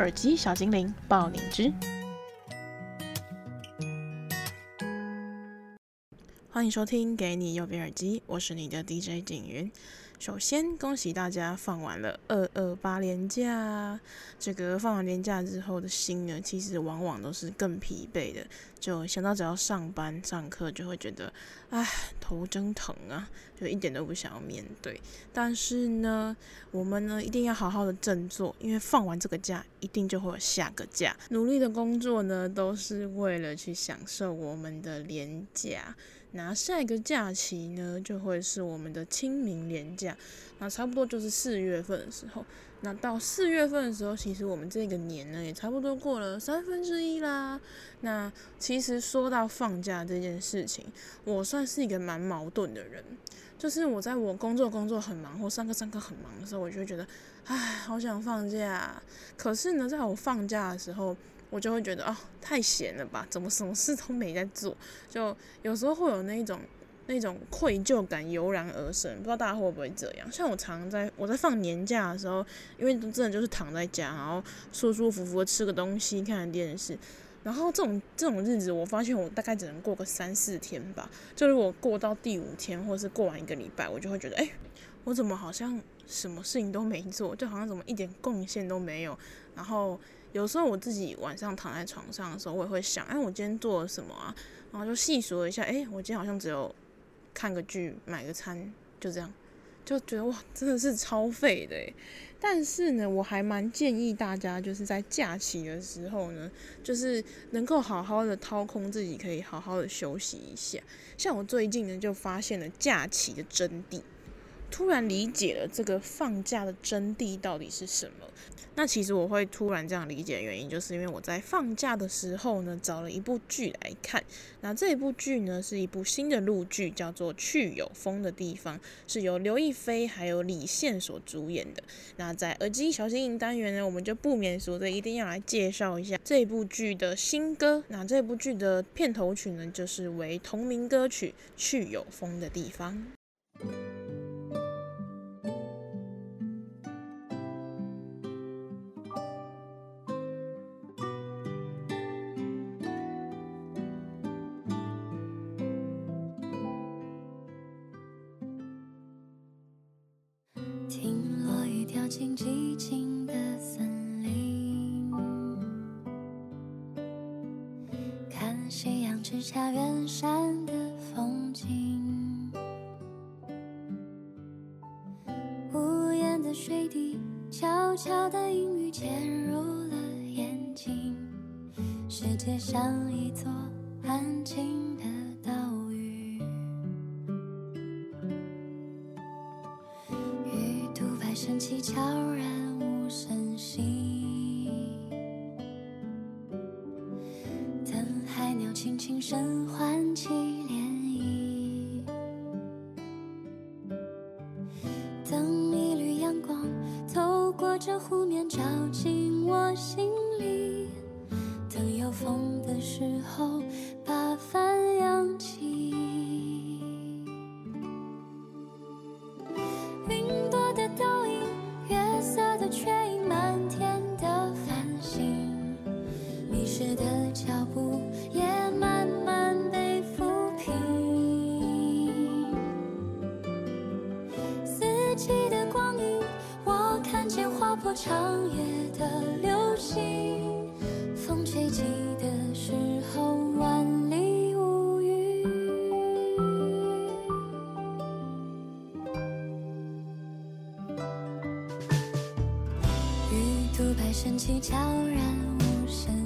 耳机小精灵，爆灵芝。欢迎收听《给你右边耳机》，我是你的 DJ 景云。首先，恭喜大家放完了二二八连假。这个放完连假之后的心呢，其实往往都是更疲惫的。就想到只要上班上课，就会觉得，唉，头真疼啊，就一点都不想要面对。但是呢，我们呢一定要好好的振作，因为放完这个假，一定就会有下个假。努力的工作呢，都是为了去享受我们的连假。那下一个假期呢，就会是我们的清明连假，那差不多就是四月份的时候。那到四月份的时候，其实我们这个年呢，也差不多过了三分之一啦。那其实说到放假这件事情，我算是一个蛮矛盾的人，就是我在我工作工作很忙，或上课上课很忙的时候，我就会觉得，唉，好想放假。可是呢，在我放假的时候，我就会觉得哦，太闲了吧？怎么什么事都没在做？就有时候会有那种那种愧疚感油然而生，不知道大家会不会这样？像我常在我在放年假的时候，因为真的就是躺在家，然后舒舒服服的吃个东西，看看电视，然后这种这种日子，我发现我大概只能过个三四天吧。就是我过到第五天，或是过完一个礼拜，我就会觉得，哎，我怎么好像什么事情都没做，就好像怎么一点贡献都没有，然后。有时候我自己晚上躺在床上的时候，我也会想，哎，我今天做了什么啊？然后就细数了一下，哎，我今天好像只有看个剧、买个餐，就这样，就觉得哇，真的是超废的诶。但是呢，我还蛮建议大家，就是在假期的时候呢，就是能够好好的掏空自己，可以好好的休息一下。像我最近呢，就发现了假期的真谛。突然理解了这个放假的真谛到底是什么。那其实我会突然这样理解的原因，就是因为我在放假的时候呢，找了一部剧来看。那这一部剧呢，是一部新的陆剧，叫做《去有风的地方》，是由刘亦菲还有李现所主演的。那在耳机小精灵单元呢，我们就不免俗的一定要来介绍一下这部剧的新歌。那这部剧的片头曲呢，就是为同名歌曲《去有风的地方》。静静的森林，看夕阳之下远山的风景，屋檐的水滴悄悄的隐语潜入了眼睛，世界像一座鱼肚白升起，悄然无声。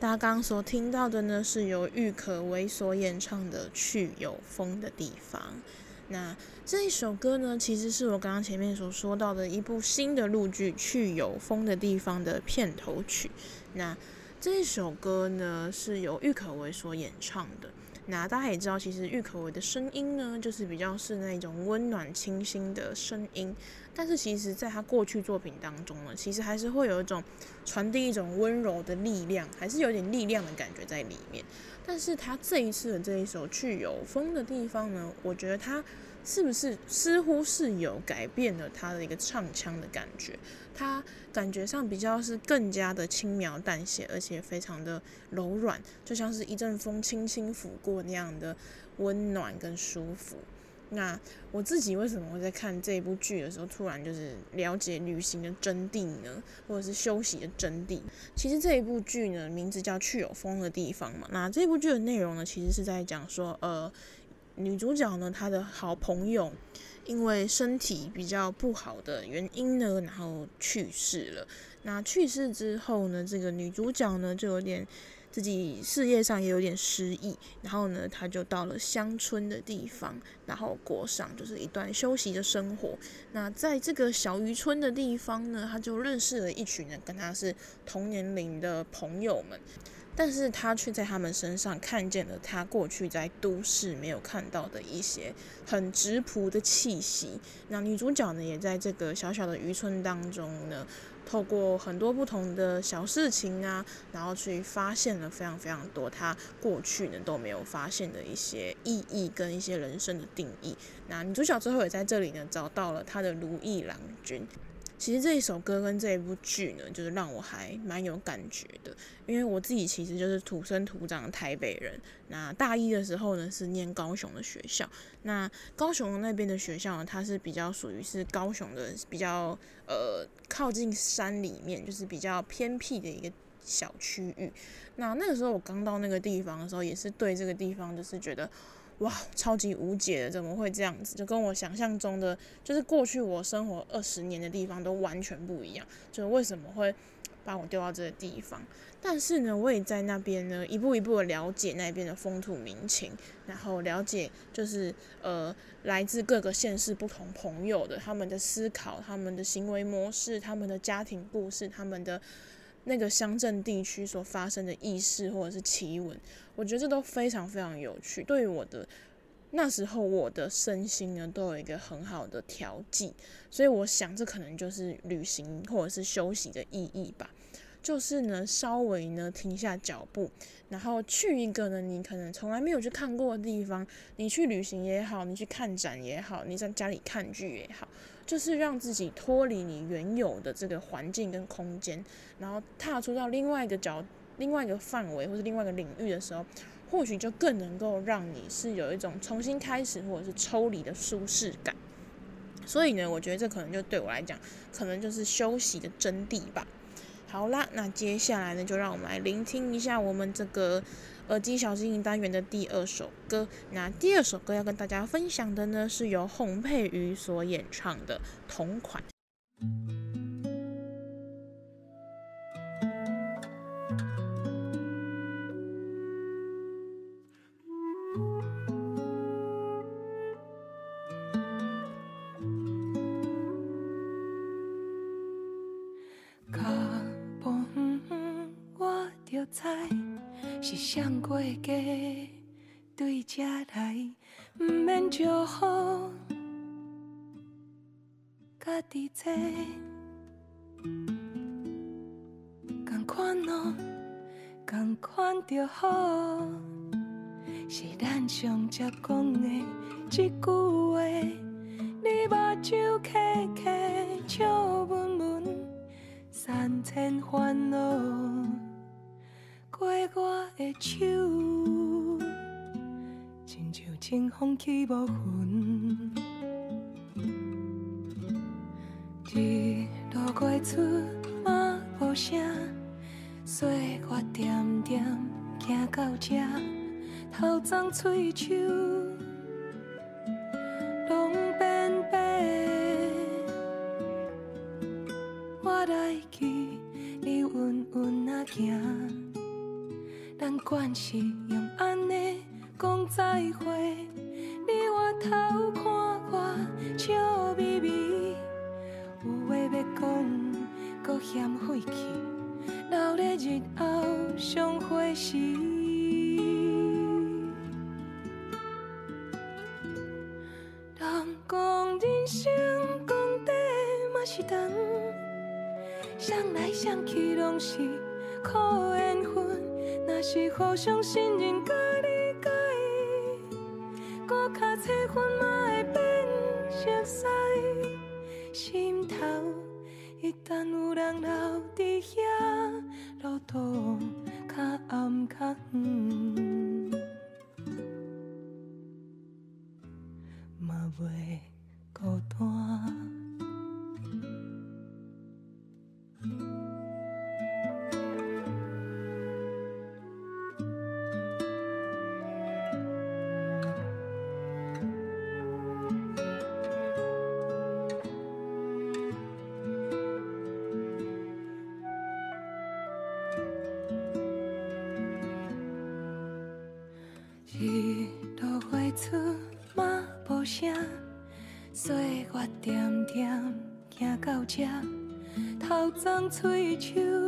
大家刚所听到的呢，是由郁可唯所演唱的《去有风的地方》。那这一首歌呢，其实是我刚刚前面所说到的一部新的陆剧《去有风的地方》的片头曲。那这一首歌呢，是由郁可唯所演唱的。那大家也知道，其实郁可唯的声音呢，就是比较是那种温暖清新的声音。但是其实，在她过去作品当中呢，其实还是会有一种传递一种温柔的力量，还是有点力量的感觉在里面。但是她这一次的这一首去有风的地方呢，我觉得她是不是似乎是有改变了他的一个唱腔的感觉？他感觉上比较是更加的轻描淡写，而且非常的柔软，就像是一阵风轻轻拂过那样的温暖跟舒服。那我自己为什么会在看这部剧的时候，突然就是了解旅行的真谛呢？或者是休息的真谛？其实这一部剧呢，名字叫《去有风的地方》嘛。那这部剧的内容呢，其实是在讲说，呃，女主角呢，她的好朋友因为身体比较不好的原因呢，然后去世了。那去世之后呢，这个女主角呢，就有点。自己事业上也有点失意，然后呢，她就到了乡村的地方，然后过上就是一段休息的生活。那在这个小渔村的地方呢，她就认识了一群人，跟她是同年龄的朋友们，但是他却在他们身上看见了他过去在都市没有看到的一些很质朴的气息。那女主角呢，也在这个小小的渔村当中呢。透过很多不同的小事情啊，然后去发现了非常非常多他过去呢都没有发现的一些意义跟一些人生的定义。那女主角最后也在这里呢找到了她的如意郎君。其实这一首歌跟这一部剧呢，就是让我还蛮有感觉的，因为我自己其实就是土生土长的台北人。那大一的时候呢，是念高雄的学校。那高雄那边的学校呢，它是比较属于是高雄的比较呃靠近山里面，就是比较偏僻的一个小区域。那那个时候我刚到那个地方的时候，也是对这个地方就是觉得。哇，超级无解的，怎么会这样子？就跟我想象中的，就是过去我生活二十年的地方都完全不一样。就是为什么会把我丢到这个地方？但是呢，我也在那边呢，一步一步的了解那边的风土民情，然后了解就是呃，来自各个县市不同朋友的他们的思考、他们的行为模式、他们的家庭故事、他们的。那个乡镇地区所发生的异事或者是奇闻，我觉得这都非常非常有趣。对于我的那时候，我的身心呢都有一个很好的调剂，所以我想这可能就是旅行或者是休息的意义吧。就是呢，稍微呢停下脚步，然后去一个呢你可能从来没有去看过的地方。你去旅行也好，你去看展也好，你在家里看剧也好。就是让自己脱离你原有的这个环境跟空间，然后踏出到另外一个角另外一个范围或者另外一个领域的时候，或许就更能够让你是有一种重新开始或者是抽离的舒适感。所以呢，我觉得这可能就对我来讲，可能就是休息的真谛吧。好啦，那接下来呢，就让我们来聆听一下我们这个耳机小精灵单元的第二首歌。那第二首歌要跟大家分享的呢，是由洪佩瑜所演唱的《同款》。是上过家对这来，不免祝福，家己做，同款哦，同款就好，是咱上才讲的一句话。你目睭开开，笑纹纹，三千烦恼。过我的手，亲像清风起雾云，日落过出马无声，岁月点点行到这，头脏喙手，关系用安尼讲再会，你回头看我笑眯眯，有话要讲，阁嫌费气，留咧日后相会时。人讲人生讲短嘛是长，想来想去拢是。我相信任食头鬃喙须，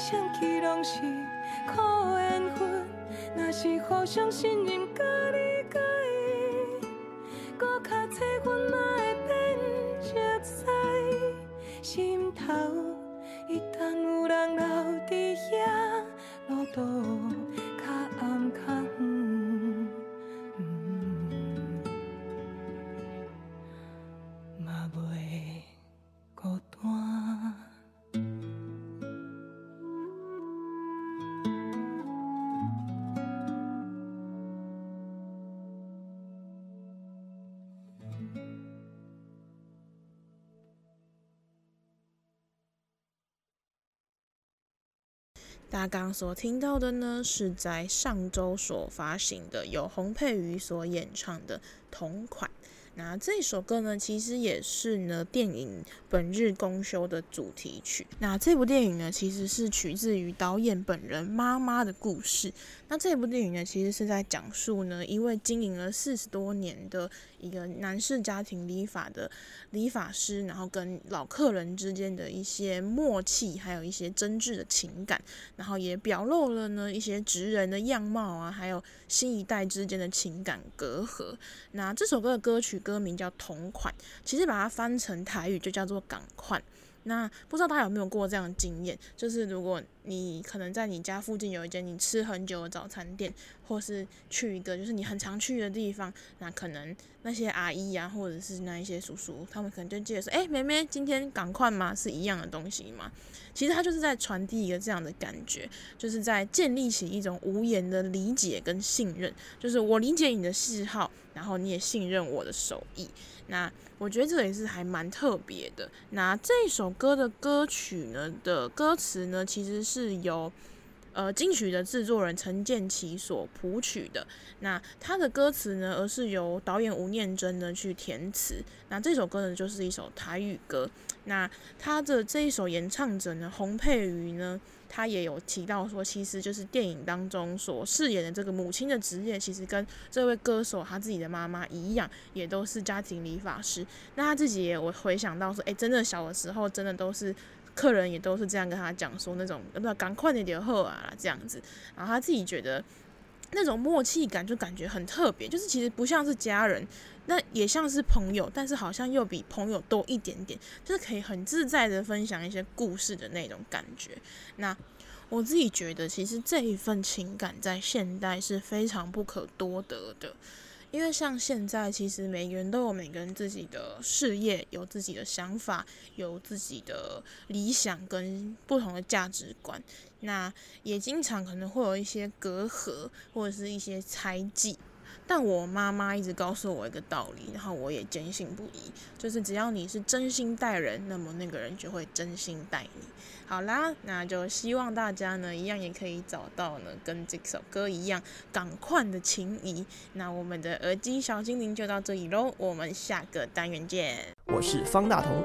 想起拢是苦缘分，若是互相信任那刚刚所听到的呢，是在上周所发行的，由洪佩瑜所演唱的同款。那这首歌呢，其实也是呢电影《本日公休》的主题曲。那这部电影呢，其实是取自于导演本人妈妈的故事。那这部电影呢，其实是在讲述呢一位经营了四十多年的一个男士家庭理发的理发师，然后跟老客人之间的一些默契，还有一些真挚的情感，然后也表露了呢一些职人的样貌啊，还有新一代之间的情感隔阂。那这首歌的歌曲歌名叫《同款》，其实把它翻成台语就叫做“港款”。那不知道大家有没有过这样的经验？就是如果你可能在你家附近有一间你吃很久的早餐店，或是去一个就是你很常去的地方，那可能那些阿姨呀、或者是那一些叔叔，他们可能就记得说：“哎、妹妹，今天赶快吗？”是一样的东西吗？其实他就是在传递一个这样的感觉，就是在建立起一种无言的理解跟信任，就是我理解你的嗜好，然后你也信任我的手艺。那我觉得这也是还蛮特别的。那这首歌的歌曲呢的歌词呢，其实是由呃金曲的制作人陈建奇所谱曲的。那他的歌词呢，而是由导演吴念真呢去填词。那这首歌呢，就是一首台语歌。那他的这一首演唱者呢，洪佩瑜呢。他也有提到说，其实就是电影当中所饰演的这个母亲的职业，其实跟这位歌手他自己的妈妈一样，也都是家庭理发师。那他自己也我回想到说，哎，真的小的时候，真的都是客人也都是这样跟他讲说，那种不要赶快点点喝啊这样子。然后他自己觉得那种默契感就感觉很特别，就是其实不像是家人。那也像是朋友，但是好像又比朋友多一点点，就是可以很自在的分享一些故事的那种感觉。那我自己觉得，其实这一份情感在现代是非常不可多得的，因为像现在，其实每个人都有每个人自己的事业，有自己的想法，有自己的理想跟不同的价值观，那也经常可能会有一些隔阂或者是一些猜忌。但我妈妈一直告诉我一个道理，然后我也坚信不疑，就是只要你是真心待人，那么那个人就会真心待你。好啦，那就希望大家呢，一样也可以找到呢，跟这首歌一样赶快的情谊。那我们的耳机小精灵就到这里喽，我们下个单元见。我是方大同。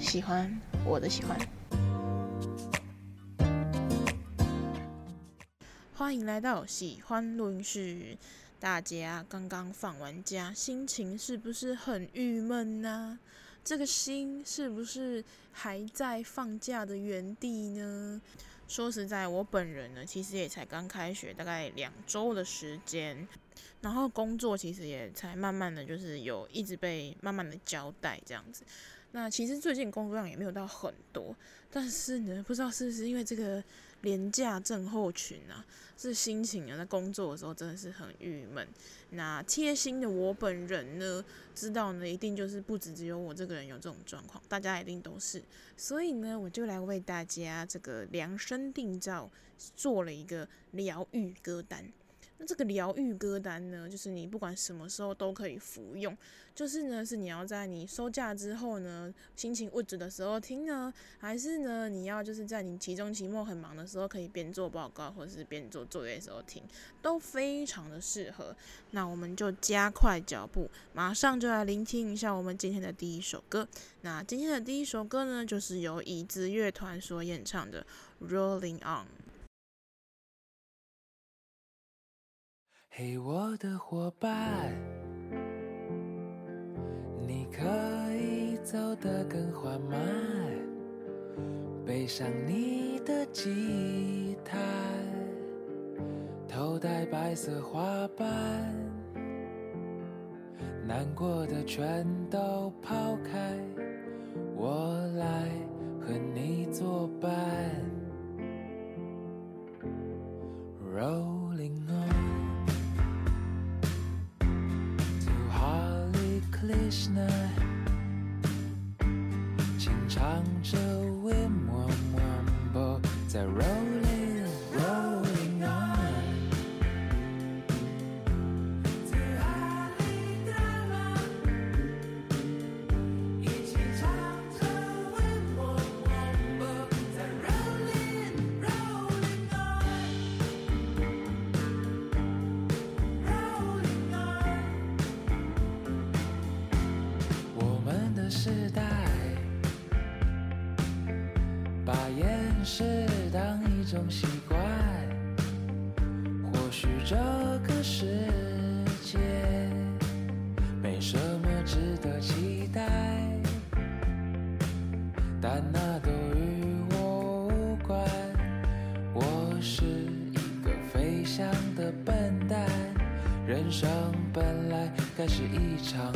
喜欢我的喜欢。欢迎来到喜欢录音室。大家刚刚放完假，心情是不是很郁闷呢？这个心是不是还在放假的原地呢？说实在，我本人呢，其实也才刚开学，大概两周的时间，然后工作其实也才慢慢的就是有一直被慢慢的交代这样子。那其实最近工作量也没有到很多，但是呢，不知道是不是因为这个。廉价症候群啊，是心情啊，在工作的时候真的是很郁闷。那贴心的我本人呢，知道呢，一定就是不止只有我这个人有这种状况，大家一定都是。所以呢，我就来为大家这个量身定造做了一个疗愈歌单。那这个疗愈歌单呢，就是你不管什么时候都可以服用。就是呢，是你要在你收假之后呢，心情物质的时候听呢，还是呢，你要就是在你期中、期末很忙的时候，可以边做报告或者是边做作业的时候听，都非常的适合。那我们就加快脚步，马上就来聆听一下我们今天的第一首歌。那今天的第一首歌呢，就是由椅子乐团所演唱的《Rolling On》。陪我的伙伴，你可以走得更缓慢。背上你的吉他，头戴白色花瓣，难过的全都抛开。我来和你作伴，roll。轻唱着 Wim Wom Wombo 在种习惯。或许这个世界没什么值得期待，但那都与我无关。我是一个飞翔的笨蛋，人生本来该是一场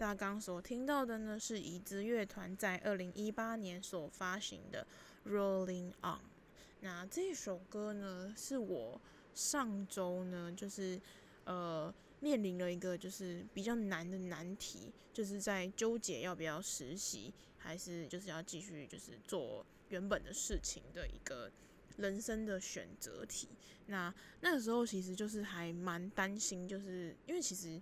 大家刚所听到的呢，是椅子乐团在二零一八年所发行的《Rolling On》。那这首歌呢，是我上周呢，就是呃面临了一个就是比较难的难题，就是在纠结要不要实习，还是就是要继续就是做原本的事情的一个人生的选择题。那那个时候其实就是还蛮担心，就是因为其实。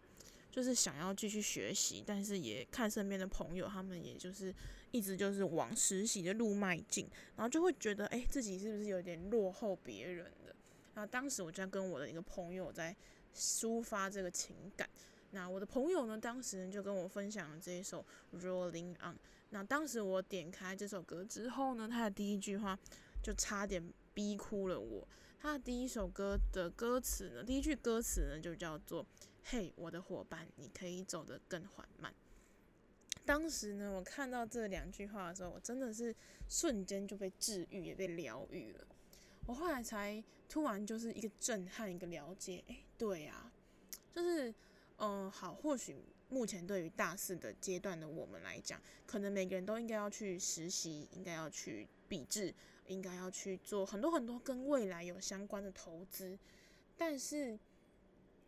就是想要继续学习，但是也看身边的朋友，他们也就是一直就是往实习的路迈进，然后就会觉得，哎、自己是不是有点落后别人了？然后当时我就在跟我的一个朋友在抒发这个情感。那我的朋友呢，当时就跟我分享了这一首《Rolling On》。那当时我点开这首歌之后呢，他的第一句话就差点逼哭了我。他的第一首歌的歌词呢，第一句歌词呢就叫做。嘿，我的伙伴，你可以走得更缓慢。当时呢，我看到这两句话的时候，我真的是瞬间就被治愈，也被疗愈了。我后来才突然就是一个震撼，一个了解。哎，对啊，就是，嗯、好，或许目前对于大四的阶段的我们来讲，可能每个人都应该要去实习，应该要去笔试，应该要去做很多很多跟未来有相关的投资，但是。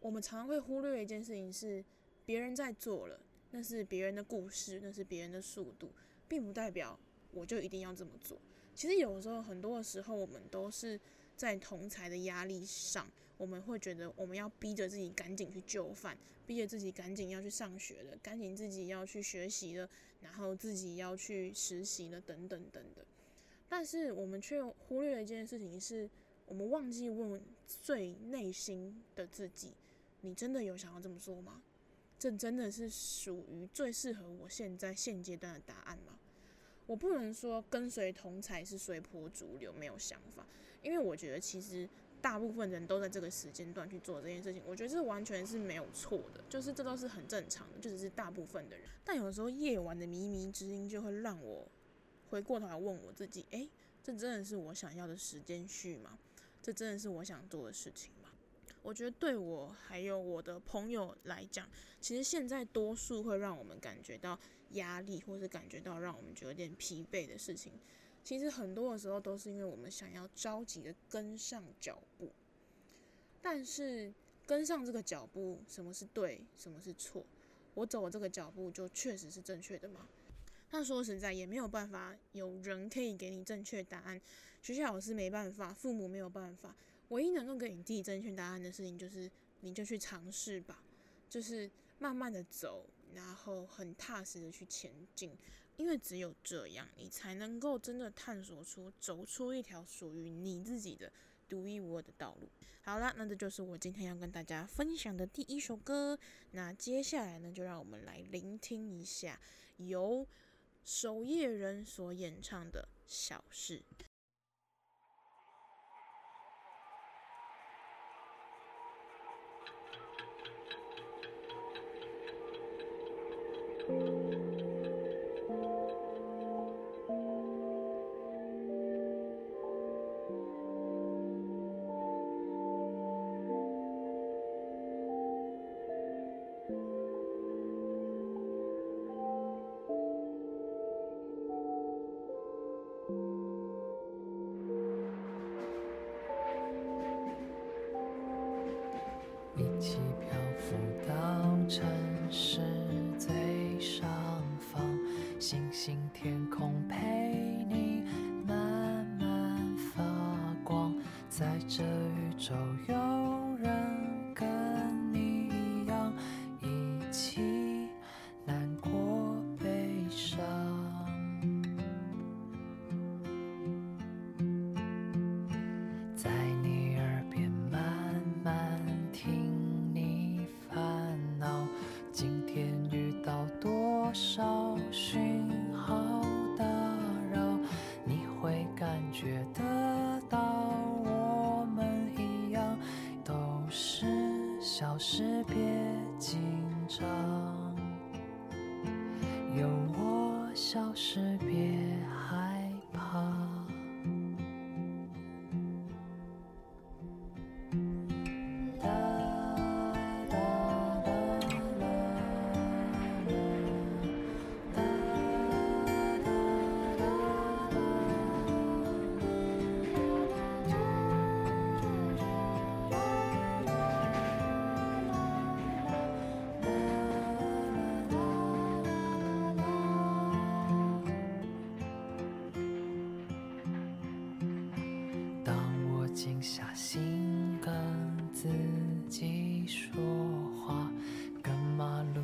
我们常常会忽略一件事情是，别人在做了，那是别人的故事，那是别人的速度，并不代表我就一定要这么做。其实有时候，很多的时候，我们都是在同才的压力上，我们会觉得我们要逼着自己赶紧去就范，逼着自己赶紧要去上学了，赶紧自己要去学习了，然后自己要去实习了，等等等等。但是我们却忽略了一件事情，是我们忘记问最内心的自己：你真的有想要这么做吗？这真的是属于最适合我现在现阶段的答案吗？我不能说跟随同才是随波逐流，没有想法，因为我觉得其实大部分人都在这个时间段去做这件事情，我觉得这完全是没有错的，就是这都是很正常的，就只是大部分的人。但有时候夜晚的靡靡之音就会让我回过头来问我自己：诶，这真的是我想要的时间序吗？这真的是我想做的事情？我觉得对我还有我的朋友来讲，其实现在多数会让我们感觉到压力，或是感觉到让我们觉得有点疲惫的事情，其实很多的时候都是因为我们想要着急的跟上脚步。但是跟上这个脚步，什么是对，什么是错？我走的这个脚步就确实是正确的吗？那说实在，也没有办法有人可以给你正确答案，学校老师没办法，父母没有办法。唯一能够给你自己正确答案的事情，就是你就去尝试吧，就是慢慢的走，然后很踏实的去前进，因为只有这样，你才能够真的探索出、走出一条属于你自己的独一无二的道路。好啦，那这就是我今天要跟大家分享的第一首歌。那接下来呢，就让我们来聆听一下由守夜人所演唱的《小事》。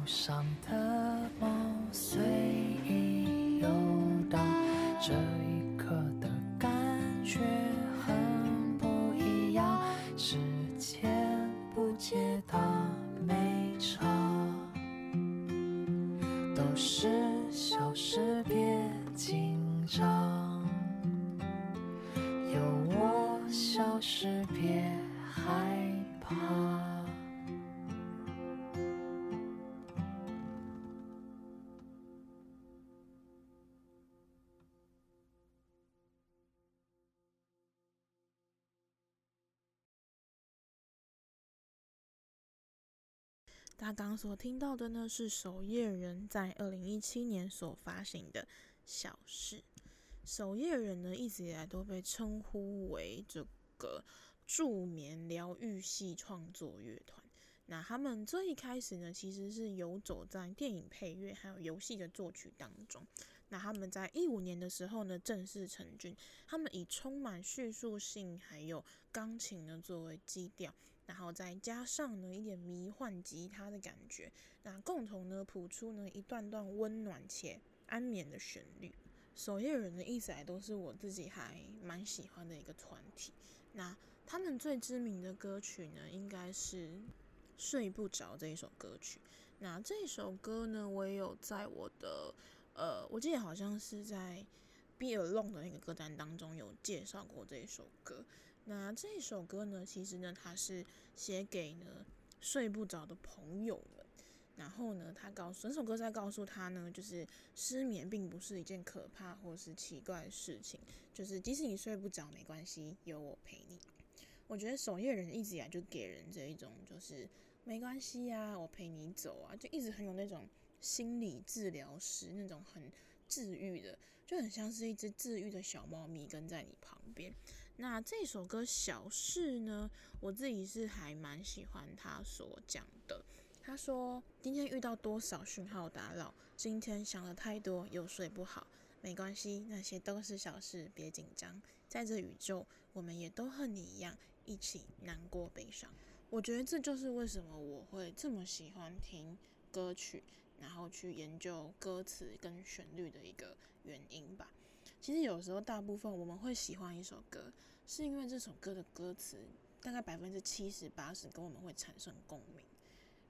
上的梦随意游荡。刚所听到的呢，是守夜人在二零一七年所发行的小事。守夜人呢，一直以来都被称呼为这个助眠疗愈系创作乐团。那他们最一开始呢，其实是游走在电影配乐还有游戏的作曲当中。那他们在一五年的时候呢，正式成军。他们以充满叙述性还有钢琴呢作为基调，然后再加上呢一点迷幻吉他的感觉，那共同呢谱出呢一段段温暖且安眠的旋律。守夜人呢一直来都是我自己还蛮喜欢的一个团体。那他们最知名的歌曲呢，应该是。睡不着这一首歌曲，那这首歌呢，我也有在我的呃，我记得好像是在《Be Alone》的那个歌单当中有介绍过这一首歌。那这首歌呢，其实呢，它是写给呢睡不着的朋友们。然后呢，他告诉，这首歌在告诉他呢，就是失眠并不是一件可怕或是奇怪的事情，就是即使你睡不着没关系，有我陪你。我觉得守夜人一直以来就给人这一种，就是没关系呀，我陪你走啊，就一直很有那种心理治疗师那种很治愈的，就很像是一只治愈的小猫咪跟在你旁边。那这首歌小事呢，我自己是还蛮喜欢他所讲的。他说今天遇到多少讯号打扰，今天想了太多又睡不好。没关系，那些都是小事，别紧张。在这宇宙，我们也都和你一样，一起难过悲伤。我觉得这就是为什么我会这么喜欢听歌曲，然后去研究歌词跟旋律的一个原因吧。其实有时候，大部分我们会喜欢一首歌，是因为这首歌的歌词大概百分之七十八十跟我们会产生共鸣。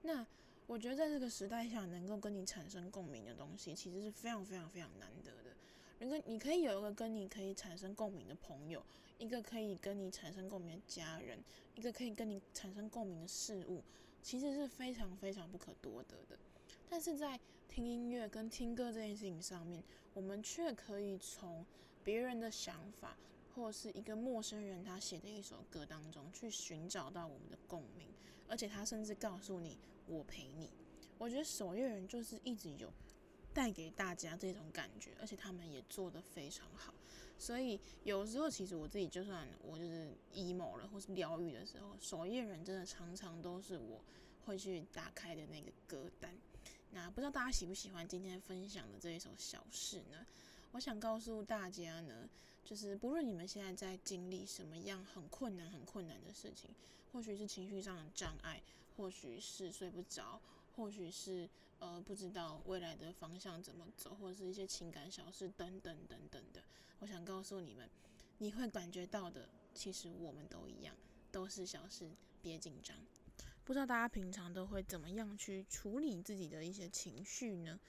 那我觉得在这个时代下，能够跟你产生共鸣的东西，其实是非常非常非常难得的。如果你可以有一个跟你可以产生共鸣的朋友，一个可以跟你产生共鸣的家人，一个可以跟你产生共鸣的事物，其实是非常非常不可多得的。但是在听音乐跟听歌这件事情上面，我们却可以从别人的想法，或是一个陌生人他写的一首歌当中去寻找到我们的共鸣，而且他甚至告诉你“我陪你”。我觉得守夜人就是一直有带给大家这种感觉，而且他们也做得非常好。所以有时候其实我自己就算我就是 emo 了，或是疗愈的时候，守夜人真的常常都是我会去打开的那个歌单。那不知道大家喜不喜欢今天分享的这一首小事呢？我想告诉大家呢，就是不论你们现在在经历什么样很困难、很困难的事情，或许是情绪上的障碍，或许是睡不着，或许是呃不知道未来的方向怎么走，或者是一些情感小事等等等等的。我想告诉你们，你会感觉到的，其实我们都一样，都是小事，别紧张。不知道大家平常都会怎么样去处理自己的一些情绪呢？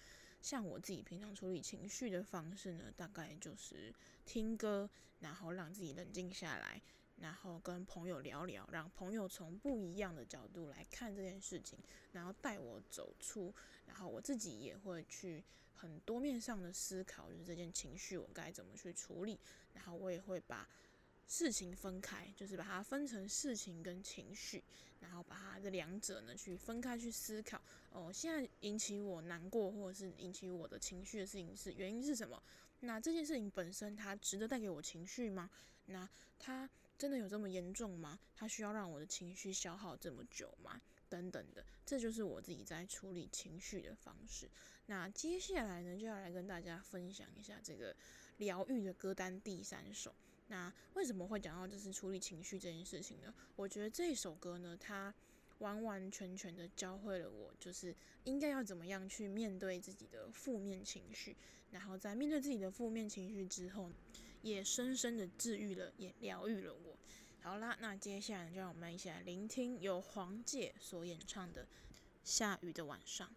像我自己平常处理情绪的方式呢，大概就是听歌，然后让自己冷静下来，然后跟朋友聊聊，让朋友从不一样的角度来看这件事情，然后带我走出，然后我自己也会去很多面上的思考，就是这件情绪我该怎么去处理，然后我也会把。事情分开，就是把它分成事情跟情绪，然后把它这两者呢去分开去思考。哦，现在引起我难过或者是引起我的情绪的事情是原因是什么？那这件事情本身它值得带给我情绪吗？那它真的有这么严重吗？它需要让我的情绪消耗这么久吗？等等的，这就是我自己在处理情绪的方式。那接下来呢，就要来跟大家分享一下这个疗愈的歌单第三首。那为什么会讲到就是处理情绪这件事情呢？我觉得这首歌呢，它完完全全的教会了我，就是应该要怎么样去面对自己的负面情绪，然后在面对自己的负面情绪之后，也深深的治愈了，也疗愈了我。好啦，那接下来就让我们一起来聆听由黄玠所演唱的《下雨的晚上》。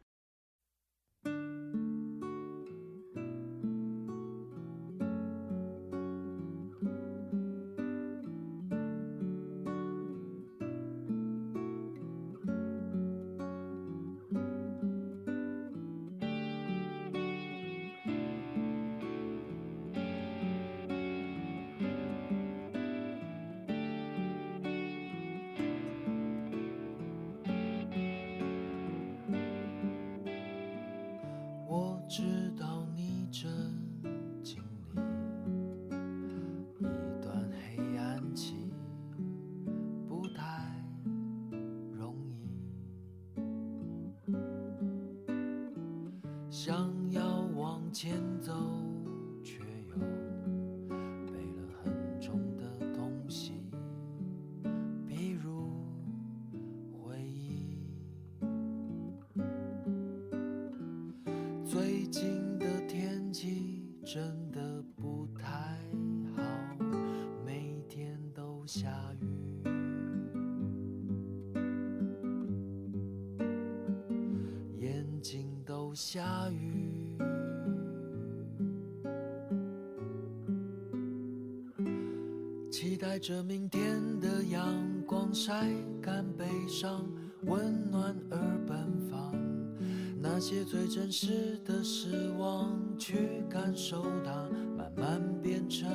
我知道你正经历。一段黑暗期不太容易。下雨。期待着明天的阳光晒干悲伤，温暖而奔放。那些最真实的失望，去感受它，慢慢变成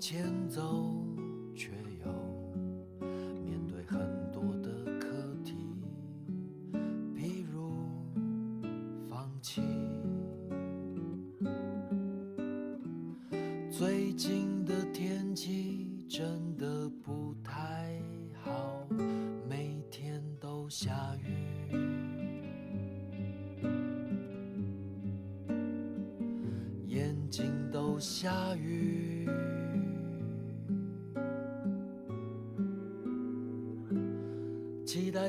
前走，却又面对很多的课题，比如放弃。最近的天气真的不太好，每天都下雨，眼睛都下雨。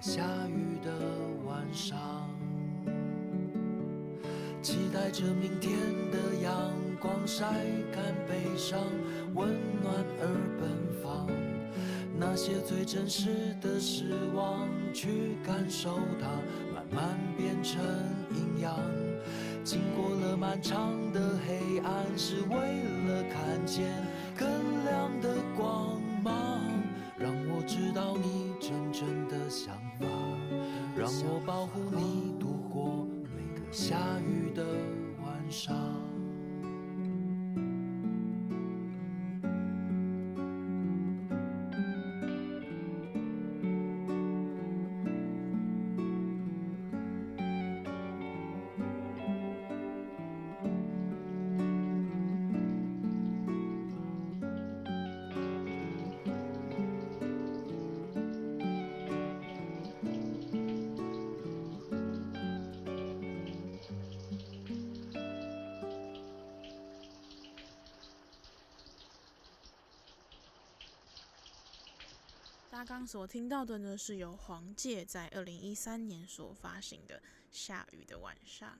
下雨的晚上。期待着明天的阳光晒干悲伤，温暖而奔放。那些最真实的失望，去感受它，慢慢变成营养。经过了漫长的黑暗，是为了看见更亮的光芒。让我知道你真正想法，让我保护你度过每个下雨的晚上。所听到的呢，是由黄玠在二零一三年所发行的《下雨的晚上》。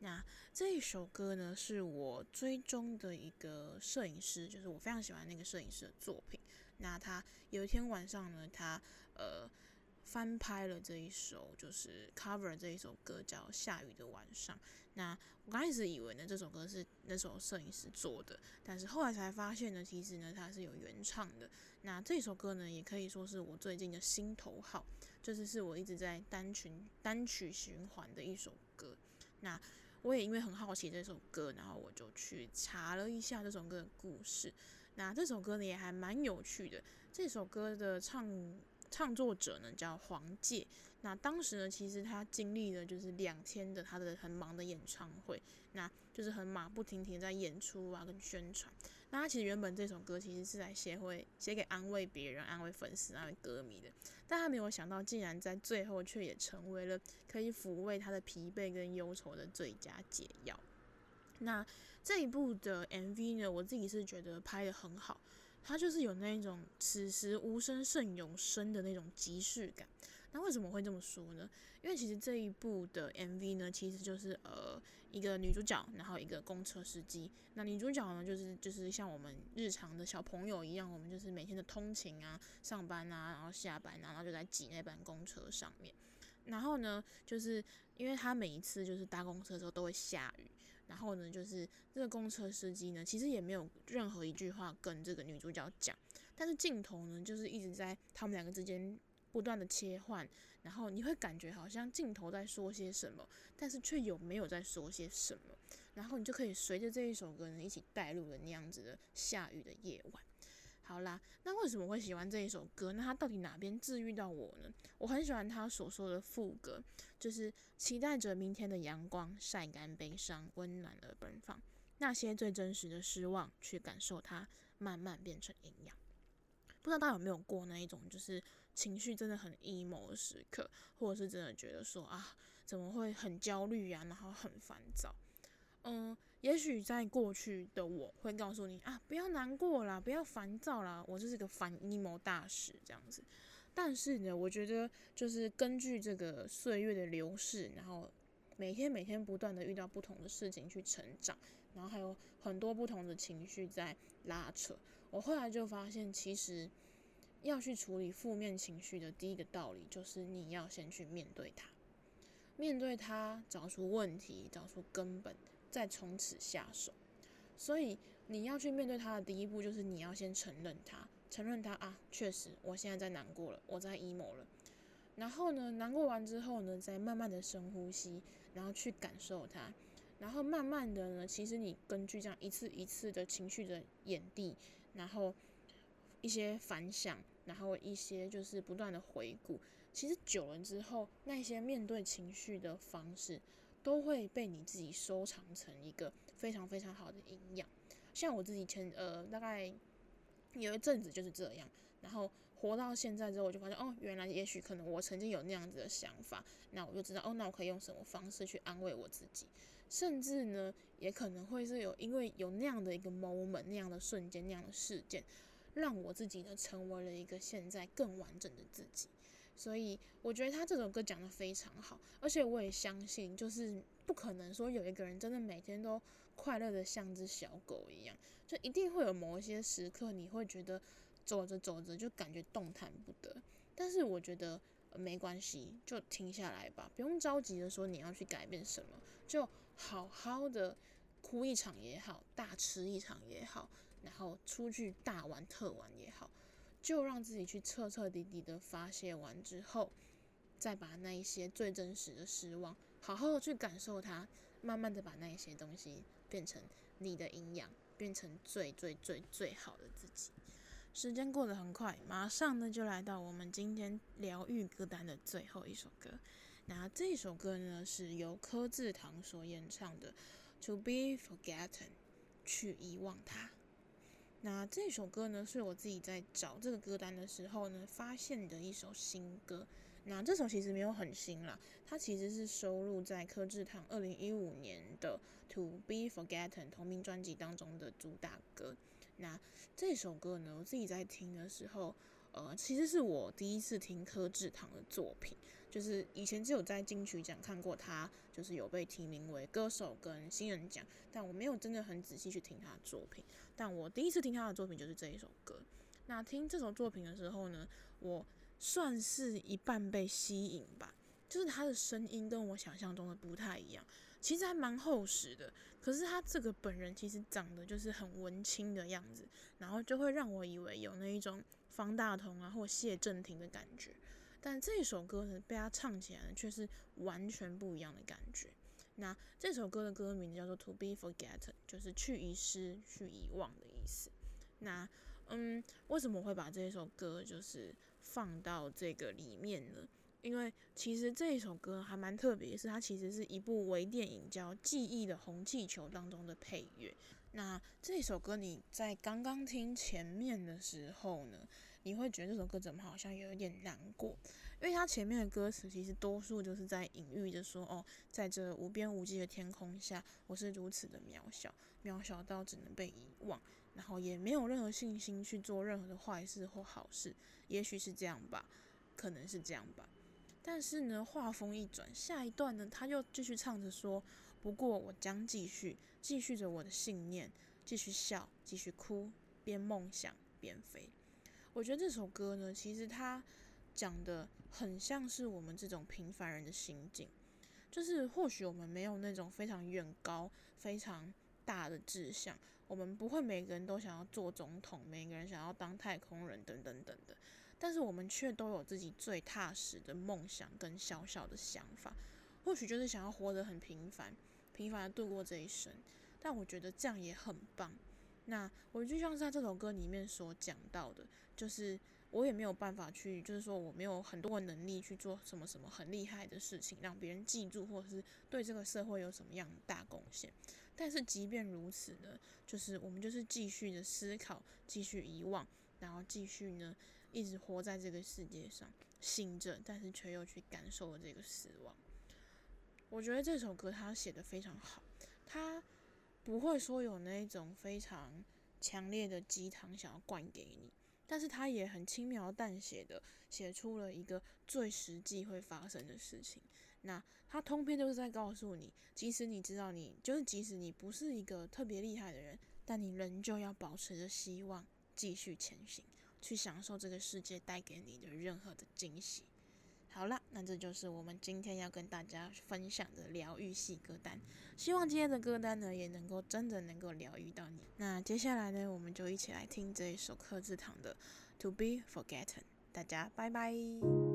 那这一首歌呢，是我追踪的一个摄影师，就是我非常喜欢那个摄影师的作品。那他有一天晚上呢，他呃。翻拍了这一首，就是 cover 这一首歌，叫《下雨的晚上》。那我刚开始以为呢，这首歌是那首摄影师做的，但是后来才发现呢，其实呢，它是有原唱的。那这首歌呢，也可以说是我最近的心头好，就是是我一直在单曲单曲循环的一首歌。那我也因为很好奇这首歌，然后我就去查了一下这首歌的故事。那这首歌呢，也还蛮有趣的。这首歌的唱创作者呢叫黄玠，那当时呢，其实他经历了就是两天的他的很忙的演唱会，那就是很马不停蹄在演出啊跟宣传。那他其实原本这首歌其实是来写会写给安慰别人、安慰粉丝、安慰歌迷的，但他没有想到，竟然在最后却也成为了可以抚慰他的疲惫跟忧愁的最佳解药。那这一部的 MV 呢，我自己是觉得拍得很好，它就是有那种此时无声胜有声的那种即视感。那为什么会这么说呢？因为其实这一部的 MV 呢，其实就是呃一个女主角，然后一个公车司机。那女主角呢，就是就是像我们日常的小朋友一样，我们就是每天的通勤啊、上班啊，然后下班啊，然后就在挤那班公车上面。然后呢，就是因为他每一次就是搭公车的时候都会下雨，然后呢，就是这个公车司机呢，其实也没有任何一句话跟这个女主角讲，但是镜头呢，就是一直在他们两个之间不断的切换，然后你会感觉好像镜头在说些什么，但是却有没有在说些什么，然后你就可以随着这一首歌呢一起带入了那样子的下雨的夜晚。好啦，那为什么会喜欢这一首歌？那它到底哪边治愈到我呢？我很喜欢他所说的副歌，就是期待着明天的阳光晒干悲伤，温暖而奔放。那些最真实的失望，去感受它，慢慢变成营养。不知道大家有没有过那一种，就是情绪真的很 emo 的时刻，或者是真的觉得说啊，怎么会很焦虑呀，然后很烦躁。嗯，也许在过去的我会告诉你啊，不要难过啦，不要烦躁啦，我就是个反 emo 大使这样子。但是呢，我觉得就是根据这个岁月的流逝，然后每天每天不断的遇到不同的事情去成长，然后还有很多不同的情绪在拉扯。我后来就发现，其实要去处理负面情绪的第一个道理，就是你要先去面对它，面对它，找出问题，找出根本。再从此下手，所以你要去面对他的第一步，就是你要先承认他，承认他啊，确实我现在在难过了，我在 emo 了。然后呢，难过完之后呢，再慢慢的深呼吸，然后去感受它，然后慢慢的呢，其实你根据这样一次一次的情绪的演绎，然后一些反响，然后一些就是不断的回顾，其实久了之后，那些面对情绪的方式。都会被你自己收藏成一个非常非常好的营养。像我自己前呃大概有一阵子就是这样，然后活到现在之后，我就发现哦，原来也许可能我曾经有那样子的想法，那我就知道哦，那我可以用什么方式去安慰我自己，甚至呢，也可能会是有因为有那样的一个 moment，那样的瞬间，那样的事件，让我自己呢成为了一个现在更完整的自己。所以我觉得他这首歌讲的非常好，而且我也相信，就是不可能说有一个人真的每天都快乐的像只小狗一样，就一定会有某一些时刻，你会觉得走着走着就感觉动弹不得。但是我觉得没关系，就停下来吧，不用着急的说你要去改变什么，就好好的哭一场也好，大吃一场也好，然后出去大玩特玩也好。就让自己去彻彻底底的发泄完之后，再把那一些最真实的失望，好好的去感受它，慢慢的把那一些东西变成你的营养，变成最最最最好的自己。时间过得很快，马上呢就来到我们今天疗愈歌单的最后一首歌。那这首歌呢是由柯智棠所演唱的《To Be Forgotten》，去遗忘它。那这首歌呢，是我自己在找这个歌单的时候呢，发现的一首新歌。那这首其实没有很新啦，它其实是收录在柯志棠二零一五年的《To Be Forgotten》同名专辑当中的主打歌。那这首歌呢，我自己在听的时候。呃，其实是我第一次听柯智堂的作品，就是以前只有在金曲奖看过他，就是有被提名为歌手跟新人奖，但我没有真的很仔细去听他的作品。但我第一次听他的作品就是这一首歌。那听这首作品的时候呢，我算是一半被吸引吧。就是他的声音跟我想象中的不太一样，其实还蛮厚实的。可是他这个本人其实长得就是很文青的样子，然后就会让我以为有那一种方大同啊或谢震廷的感觉。但这首歌呢，被他唱起来呢，却是完全不一样的感觉。那这首歌的歌名叫做《To Be Forgotten》，就是去遗失、去遗忘的意思。那嗯，为什么会把这首歌就是放到这个里面呢？因为其实这一首歌还蛮特别，是它其实是一部微电影叫《记忆的红气球》当中的配乐。那这首歌你在刚刚听前面的时候呢，你会觉得这首歌怎么好像有一点难过？因为它前面的歌词其实多数就是在隐喻着说，哦，在这无边无际的天空下，我是如此的渺小，渺小到只能被遗忘，然后也没有任何信心去做任何的坏事或好事。也许是这样吧，可能是这样吧。但是呢，话锋一转，下一段呢，他又继续唱着说：“不过我将继续，继续着我的信念，继续笑，继续哭，边梦想边飞。”我觉得这首歌呢，其实它讲的很像是我们这种平凡人的心境，就是或许我们没有那种非常远高、非常大的志向，我们不会每个人都想要做总统，每个人想要当太空人，等等等等。但是我们却都有自己最踏实的梦想跟小小的想法，或许就是想要活得很平凡，平凡的度过这一生。但我觉得这样也很棒。那我就像是在这首歌里面所讲到的，就是我也没有办法去，就是说我没有很多的能力去做什么什么很厉害的事情，让别人记住，或者是对这个社会有什么样的大贡献。但是即便如此呢，就是我们就是继续的思考，继续遗忘。然后继续呢，一直活在这个世界上，醒着，但是却又去感受了这个死亡。我觉得这首歌它写得非常好，它不会说有那种非常强烈的鸡汤想要灌给你，但是它也很轻描淡写的写出了一个最实际会发生的事情。那它通篇都是在告诉你，即使你知道你就是即使你不是一个特别厉害的人，但你仍旧要保持着希望。继续前行，去享受这个世界带给你的任何的惊喜。好啦，那这就是我们今天要跟大家分享的疗愈系歌单。希望今天的歌单呢，也能够真的能够疗愈到你。那接下来呢，我们就一起来听这一首柯志堂的《To Be Forgotten》。大家拜拜。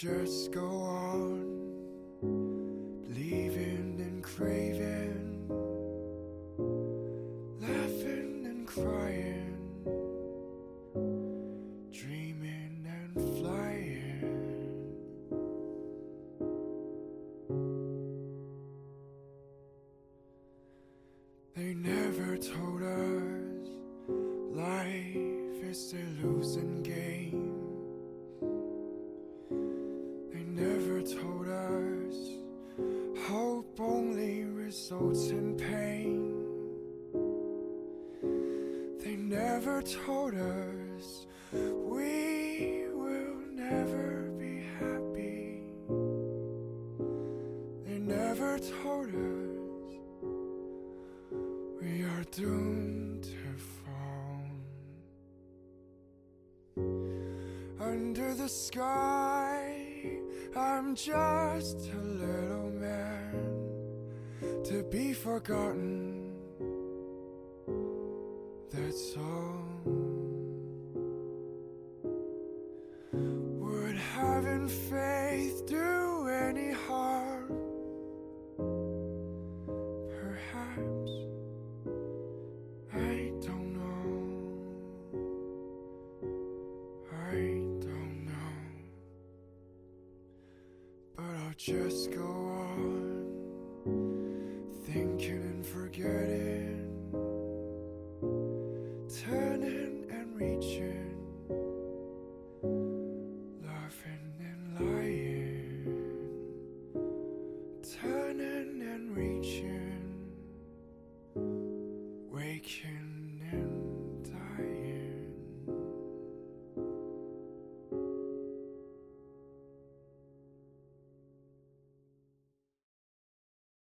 Just go results in pain. They never told us